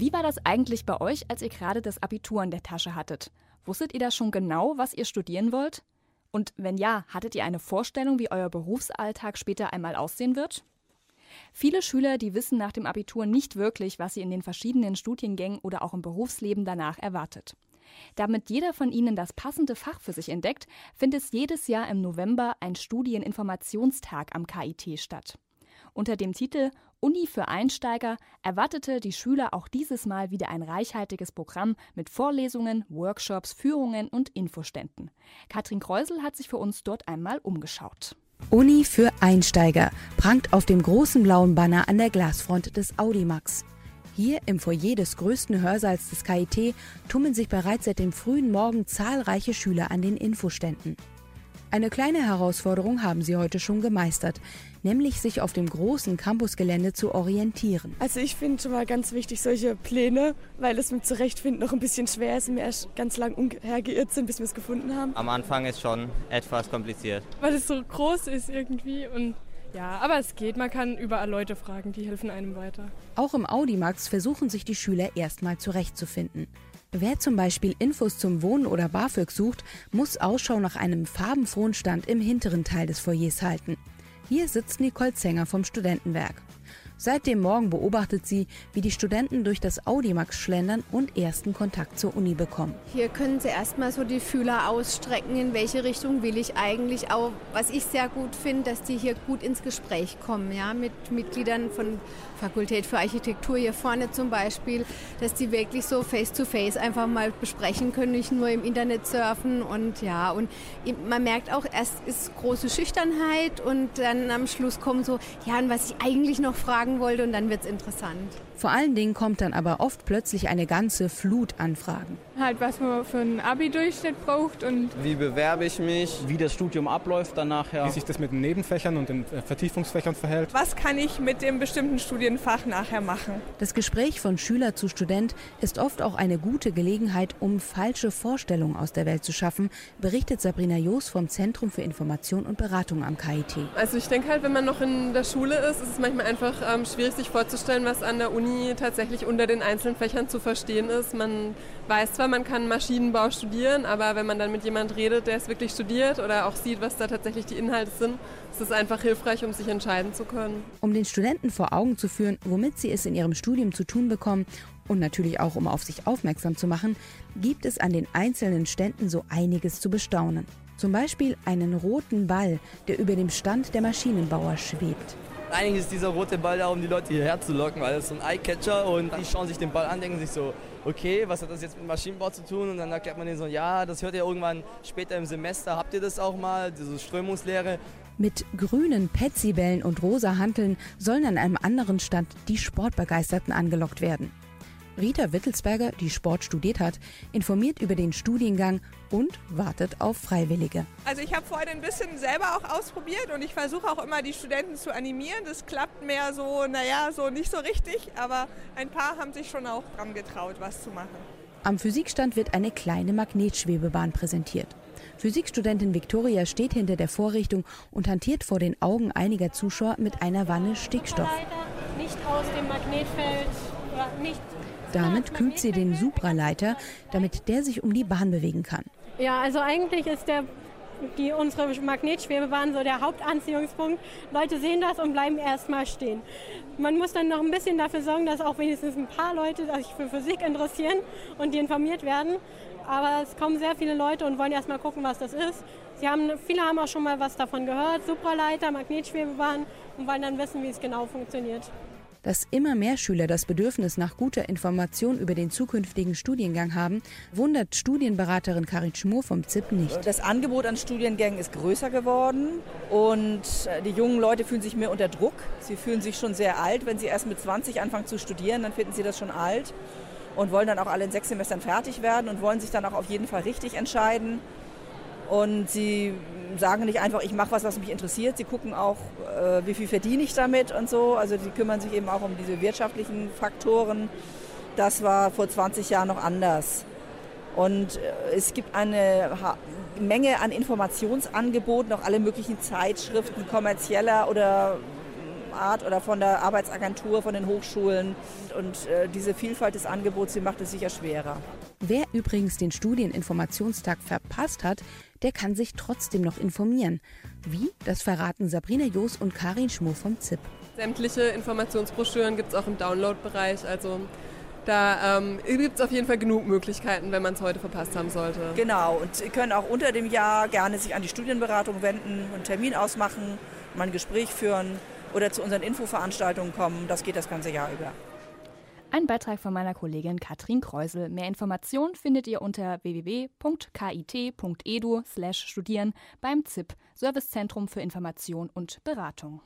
Wie war das eigentlich bei euch, als ihr gerade das Abitur in der Tasche hattet? Wusstet ihr da schon genau, was ihr studieren wollt? Und wenn ja, hattet ihr eine Vorstellung, wie euer Berufsalltag später einmal aussehen wird? Viele Schüler, die wissen nach dem Abitur nicht wirklich, was sie in den verschiedenen Studiengängen oder auch im Berufsleben danach erwartet. Damit jeder von ihnen das passende Fach für sich entdeckt, findet es jedes Jahr im November ein Studieninformationstag am KIT statt. Unter dem Titel Uni für Einsteiger erwartete die Schüler auch dieses Mal wieder ein reichhaltiges Programm mit Vorlesungen, Workshops, Führungen und Infoständen. Katrin Kreusel hat sich für uns dort einmal umgeschaut. Uni für Einsteiger prangt auf dem großen blauen Banner an der Glasfront des Audimax. Hier im Foyer des größten Hörsaals des KIT tummeln sich bereits seit dem frühen Morgen zahlreiche Schüler an den Infoständen. Eine kleine Herausforderung haben sie heute schon gemeistert, nämlich sich auf dem großen Campusgelände zu orientieren. Also ich finde schon mal ganz wichtig solche Pläne, weil es mit Zurechtfinden noch ein bisschen schwer ist und wir erst ganz lang umhergeirrt sind, bis wir es gefunden haben. Am Anfang ist schon etwas kompliziert. Weil es so groß ist irgendwie und ja, aber es geht. Man kann überall Leute fragen, die helfen einem weiter. Auch im Audimax versuchen sich die Schüler erstmal zurechtzufinden. Wer zum Beispiel Infos zum Wohnen oder BAföG sucht, muss Ausschau nach einem farbenfrohen Stand im hinteren Teil des Foyers halten. Hier sitzt Nicole Zenger vom Studentenwerk. Seit dem Morgen beobachtet sie, wie die Studenten durch das Audimax schlendern und ersten Kontakt zur Uni bekommen. Hier können sie erstmal so die Fühler ausstrecken, in welche Richtung will ich eigentlich. Auch was ich sehr gut finde, dass die hier gut ins Gespräch kommen, ja, mit Mitgliedern von Fakultät für Architektur hier vorne zum Beispiel, dass die wirklich so face to face einfach mal besprechen können, nicht nur im Internet surfen und ja, und man merkt auch, erst ist große Schüchternheit und dann am Schluss kommen so, ja, und was ich eigentlich noch fragen fragen wollte und dann wird es interessant. Vor allen Dingen kommt dann aber oft plötzlich eine ganze Flut an Fragen. Halt, was man für einen Abi-Durchschnitt braucht und wie bewerbe ich mich, wie das Studium abläuft dann nachher, wie sich das mit den Nebenfächern und den äh, Vertiefungsfächern verhält. Was kann ich mit dem bestimmten Studienfach nachher machen? Das Gespräch von Schüler zu Student ist oft auch eine gute Gelegenheit, um falsche Vorstellungen aus der Welt zu schaffen, berichtet Sabrina Joos vom Zentrum für Information und Beratung am KIT. Also ich denke halt, wenn man noch in der Schule ist, ist es manchmal einfach ähm, schwierig, sich vorzustellen, was an der Uni tatsächlich unter den einzelnen Fächern zu verstehen ist. Man weiß zwar, man kann Maschinenbau studieren, aber wenn man dann mit jemand redet, der es wirklich studiert oder auch sieht, was da tatsächlich die Inhalte sind, ist es einfach hilfreich, um sich entscheiden zu können. Um den Studenten vor Augen zu führen, womit sie es in ihrem Studium zu tun bekommen und natürlich auch, um auf sich aufmerksam zu machen, gibt es an den einzelnen Ständen so einiges zu bestaunen. Zum Beispiel einen roten Ball, der über dem Stand der Maschinenbauer schwebt. Eigentlich ist dieser rote Ball da, um die Leute hierher zu locken, weil es so ein Eyecatcher und die schauen sich den Ball an, denken sich so, okay, was hat das jetzt mit Maschinenbau zu tun? Und dann erklärt man denen so, ja, das hört ihr irgendwann später im Semester, habt ihr das auch mal, diese Strömungslehre. Mit grünen Petsybällen und rosa Hanteln sollen an einem anderen Stand die Sportbegeisterten angelockt werden. Rita Wittelsberger, die Sport studiert hat, informiert über den Studiengang und wartet auf Freiwillige. Also ich habe vorhin ein bisschen selber auch ausprobiert und ich versuche auch immer die Studenten zu animieren. Das klappt mehr so, naja, so nicht so richtig, aber ein paar haben sich schon auch dran getraut, was zu machen. Am Physikstand wird eine kleine Magnetschwebebahn präsentiert. Physikstudentin Victoria steht hinter der Vorrichtung und hantiert vor den Augen einiger Zuschauer mit einer Wanne Stickstoff. Nicht aus dem Magnetfeld damit kühlt sie den Supraleiter, damit der sich um die Bahn bewegen kann. Ja, also eigentlich ist der, die, unsere Magnetschwebebahn so der Hauptanziehungspunkt. Leute sehen das und bleiben erstmal stehen. Man muss dann noch ein bisschen dafür sorgen, dass auch wenigstens ein paar Leute sich für Physik interessieren und die informiert werden. Aber es kommen sehr viele Leute und wollen erstmal gucken, was das ist. Sie haben, viele haben auch schon mal was davon gehört, Supraleiter, Magnetschwebebahn und wollen dann wissen, wie es genau funktioniert. Dass immer mehr Schüler das Bedürfnis nach guter Information über den zukünftigen Studiengang haben, wundert Studienberaterin Karin Schmur vom ZIP nicht. Das Angebot an Studiengängen ist größer geworden und äh, die jungen Leute fühlen sich mehr unter Druck. Sie fühlen sich schon sehr alt. Wenn sie erst mit 20 anfangen zu studieren, dann finden sie das schon alt und wollen dann auch alle in sechs Semestern fertig werden und wollen sich dann auch auf jeden Fall richtig entscheiden. Und sie sagen nicht einfach, ich mache was, was mich interessiert. Sie gucken auch, äh, wie viel verdiene ich damit und so. Also sie kümmern sich eben auch um diese wirtschaftlichen Faktoren. Das war vor 20 Jahren noch anders. Und äh, es gibt eine Menge an Informationsangeboten, auch alle möglichen Zeitschriften, kommerzieller oder Art oder von der Arbeitsagentur, von den Hochschulen. Und äh, diese Vielfalt des Angebots, die macht es sicher schwerer. Wer übrigens den Studieninformationstag verpasst hat, der kann sich trotzdem noch informieren. Wie? Das verraten Sabrina Joos und Karin Schmur vom ZIP. Sämtliche Informationsbroschüren gibt es auch im Download-Bereich. Also da ähm, gibt es auf jeden Fall genug Möglichkeiten, wenn man es heute verpasst haben sollte. Genau, und Sie können auch unter dem Jahr gerne sich an die Studienberatung wenden, einen Termin ausmachen, mal ein Gespräch führen oder zu unseren Infoveranstaltungen kommen. Das geht das ganze Jahr über. Ein Beitrag von meiner Kollegin Katrin Kreusel. Mehr Informationen findet ihr unter www.kit.edu/studieren beim ZIP, Servicezentrum für Information und Beratung.